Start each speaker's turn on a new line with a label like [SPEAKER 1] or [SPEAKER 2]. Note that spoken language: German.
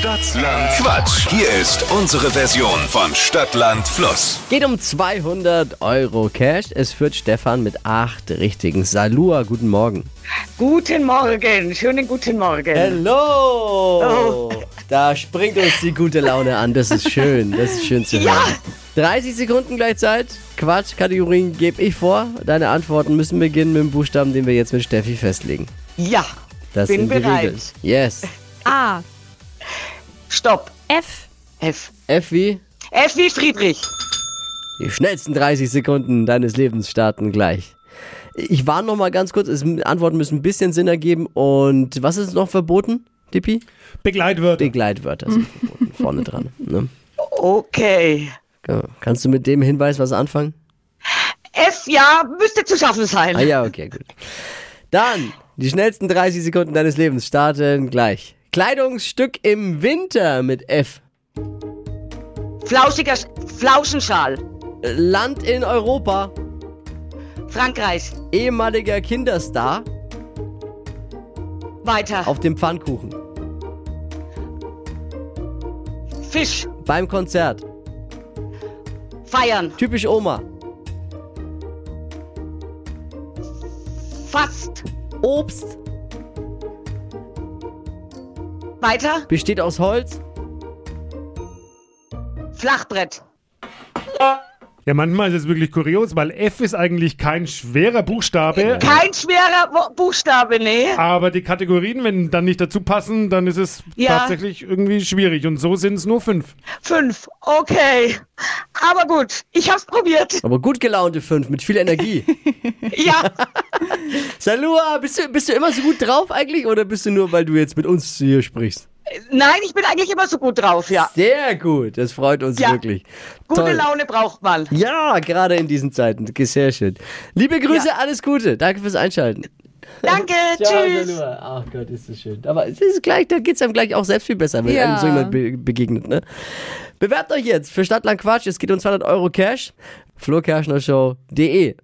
[SPEAKER 1] Stadtland Quatsch. Hier ist unsere Version von Stadtland Fluss.
[SPEAKER 2] Geht um 200 Euro Cash. Es führt Stefan mit acht richtigen. Salua, guten Morgen.
[SPEAKER 3] Guten Morgen, schönen guten Morgen.
[SPEAKER 2] Hallo! Da springt uns die gute Laune an. Das ist schön. Das ist schön zu hören.
[SPEAKER 3] Ja.
[SPEAKER 2] 30 Sekunden gleich Zeit. Quatsch, Kategorien gebe ich vor. Deine Antworten müssen beginnen mit dem Buchstaben, den wir jetzt mit Steffi festlegen.
[SPEAKER 3] Ja,
[SPEAKER 2] Das
[SPEAKER 3] Bin
[SPEAKER 2] sind die
[SPEAKER 3] bereit.
[SPEAKER 2] Regeln. Yes.
[SPEAKER 4] A.
[SPEAKER 3] stopp.
[SPEAKER 4] F.
[SPEAKER 3] F.
[SPEAKER 2] F wie?
[SPEAKER 3] F wie Friedrich.
[SPEAKER 2] Die schnellsten 30 Sekunden deines Lebens starten gleich. Ich warne noch mal ganz kurz, es, Antworten müssen ein bisschen Sinn ergeben. Und was ist noch verboten, Dippi?
[SPEAKER 5] Begleitwörter.
[SPEAKER 2] Begleitwörter sind verboten, vorne dran. Ne?
[SPEAKER 3] Okay.
[SPEAKER 2] Ja. Kannst du mit dem Hinweis was anfangen?
[SPEAKER 3] F, ja, müsste zu schaffen sein.
[SPEAKER 2] Ah ja, okay, gut. Dann, die schnellsten 30 Sekunden deines Lebens starten gleich. Kleidungsstück im Winter mit F.
[SPEAKER 3] Flauschiger Sch- Flauschenschal.
[SPEAKER 2] Land in Europa.
[SPEAKER 3] Frankreich.
[SPEAKER 2] Ehemaliger Kinderstar
[SPEAKER 3] Weiter.
[SPEAKER 2] auf dem Pfannkuchen.
[SPEAKER 3] Fisch.
[SPEAKER 2] Beim Konzert.
[SPEAKER 3] Feiern.
[SPEAKER 2] Typisch Oma.
[SPEAKER 3] Fast.
[SPEAKER 2] Obst
[SPEAKER 3] Weiter.
[SPEAKER 2] besteht aus Holz.
[SPEAKER 3] Flachbrett.
[SPEAKER 5] Ja, manchmal ist es wirklich kurios, weil F ist eigentlich kein schwerer Buchstabe.
[SPEAKER 3] Kein schwerer Wo- Buchstabe, nee.
[SPEAKER 5] Aber die Kategorien, wenn dann nicht dazu passen, dann ist es
[SPEAKER 3] Ja.
[SPEAKER 5] tatsächlich irgendwie schwierig. Und so sind es nur fünf.
[SPEAKER 3] Fünf. Okay. Aber gut, ich hab's probiert.
[SPEAKER 2] Aber gut gelaunte fünf mit viel Energie.
[SPEAKER 3] Ja.
[SPEAKER 2] Salua, bist du, bist du immer so gut drauf eigentlich oder bist du nur, weil du jetzt mit uns hier sprichst?
[SPEAKER 3] Nein, ich bin eigentlich immer so gut drauf, ja.
[SPEAKER 2] Sehr gut, das freut uns
[SPEAKER 3] Ja.
[SPEAKER 2] wirklich.
[SPEAKER 3] Gute
[SPEAKER 2] Toll.
[SPEAKER 3] Laune braucht man.
[SPEAKER 2] Ja, gerade in diesen Zeiten. Sehr schön. Liebe Grüße,
[SPEAKER 3] Ja.
[SPEAKER 2] alles Gute. Danke fürs Einschalten.
[SPEAKER 3] Danke,
[SPEAKER 2] Ciao,
[SPEAKER 3] tschüss.
[SPEAKER 2] Salua. Ach Gott, ist das schön. Aber es ist gleich, da geht's einem gleich auch selbst viel besser, wenn
[SPEAKER 4] Ja.
[SPEAKER 2] einem so jemand be begegnet. Ne? Bewerbt euch jetzt für Stadtland Quatsch. Es geht um 200 Euro Cash. flokerschnershow.de